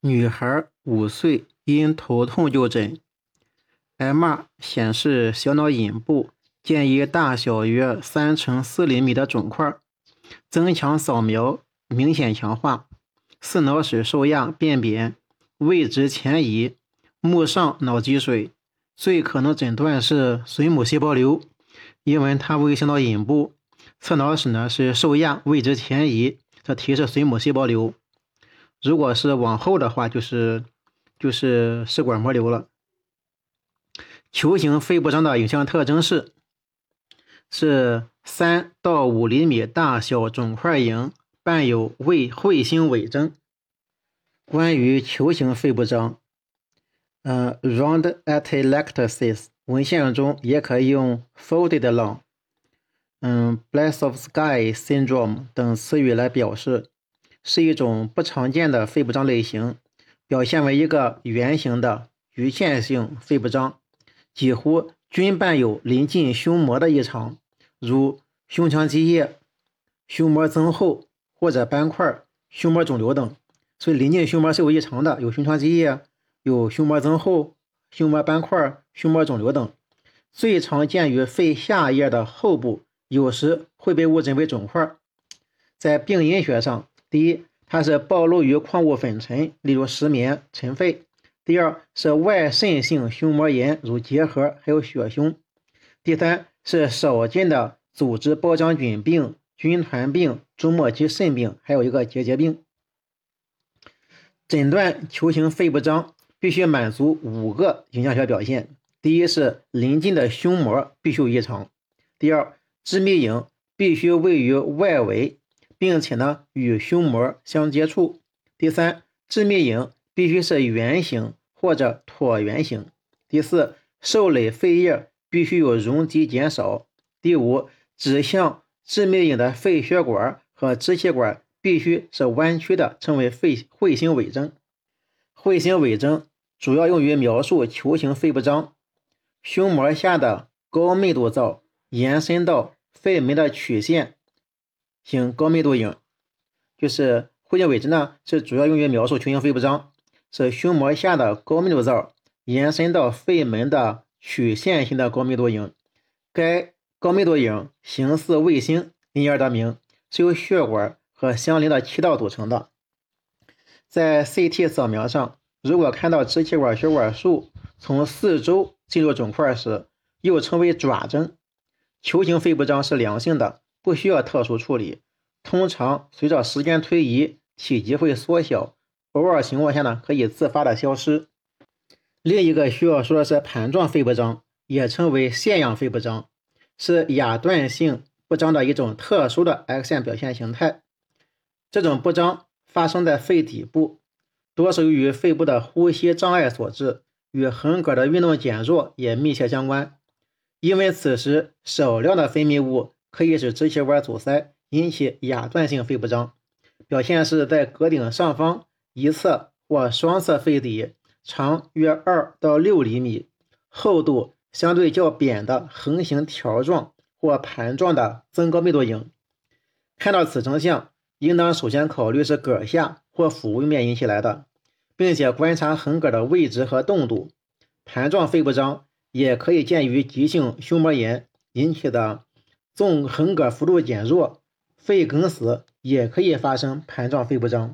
女孩五岁因头痛就诊，MR 显示小脑隐部建一大小约三乘四厘米的肿块，增强扫描明显强化，四脑室受压变扁，位置前移，目上脑积水，最可能诊断是髓母细胞瘤，因为它位于小脑隐部，侧脑室呢是受压位置前移，这提示髓母细胞瘤。如果是往后的话，就是就是试管膜瘤了。球形肺部张的影像特征是是三到五厘米大小肿块影，伴有胃彗星尾征。关于球形肺部张，嗯，round atelectasis 文献中也可以用 folded lung，嗯，bless of sky syndrome 等词语来表示。是一种不常见的肺部张类型，表现为一个圆形的局限性肺部张，几乎均伴有临近胸膜的异常，如胸腔积液、胸膜增厚或者斑块、胸膜肿瘤等。所以临近胸膜是有异常的，有胸腔积液、有胸膜增厚、胸膜斑块、胸膜肿瘤等。最常见于肺下叶的后部，有时会被误诊为肿块。在病因学上。第一，它是暴露于矿物粉尘，例如石棉、尘肺；第二是外渗性胸膜炎，如结核还有血胸；第三是少见的组织包浆菌病、军团病、终末期肾病，还有一个结节病。诊断球形肺部张必须满足五个影像学表现：第一是临近的胸膜必须异常；第二，致密影必须位于外围。并且呢，与胸膜相接触。第三，致密影必须是圆形或者椭圆形。第四，受累肺叶必须有容积减少。第五，指向致密影的肺血管和支气管必须是弯曲的，称为肺彗星伪征。彗星伪征主要用于描述球形肺部张，胸膜下的高密度灶延伸到肺门的曲线。型高密度影，就是彗星伪征呢，是主要用于描述球形肺部张，是胸膜下的高密度灶延伸到肺门的曲线型的高密度影。该高密度影形似卫星，因而得名，是由血管和相邻的气道组成的。在 CT 扫描上，如果看到支气管血管束从四周进入肿块时，又称为爪征。球形肺部张是良性的。不需要特殊处理，通常随着时间推移，体积会缩小，偶尔情况下呢，可以自发的消失。另一个需要说的是盘状肺部张，也称为腺样肺部张，是亚段性不张的一种特殊的 X 线表现形态。这种不张发生在肺底部，多是由于肺部的呼吸障碍所致，与横膈的运动减弱也密切相关。因为此时少量的分泌物。可以使支气管阻塞，引起亚断性肺部张。表现是在膈顶上方一侧或双侧肺底，长约二到六厘米，厚度相对较扁的横形条状或盘状的增高密度影。看到此成像，应当首先考虑是膈下或腹位面引起来的，并且观察横膈的位置和动度。盘状肺部张也可以见于急性胸膜炎引起的。纵横膈幅度减弱，肺梗死也可以发生盘状肺不张。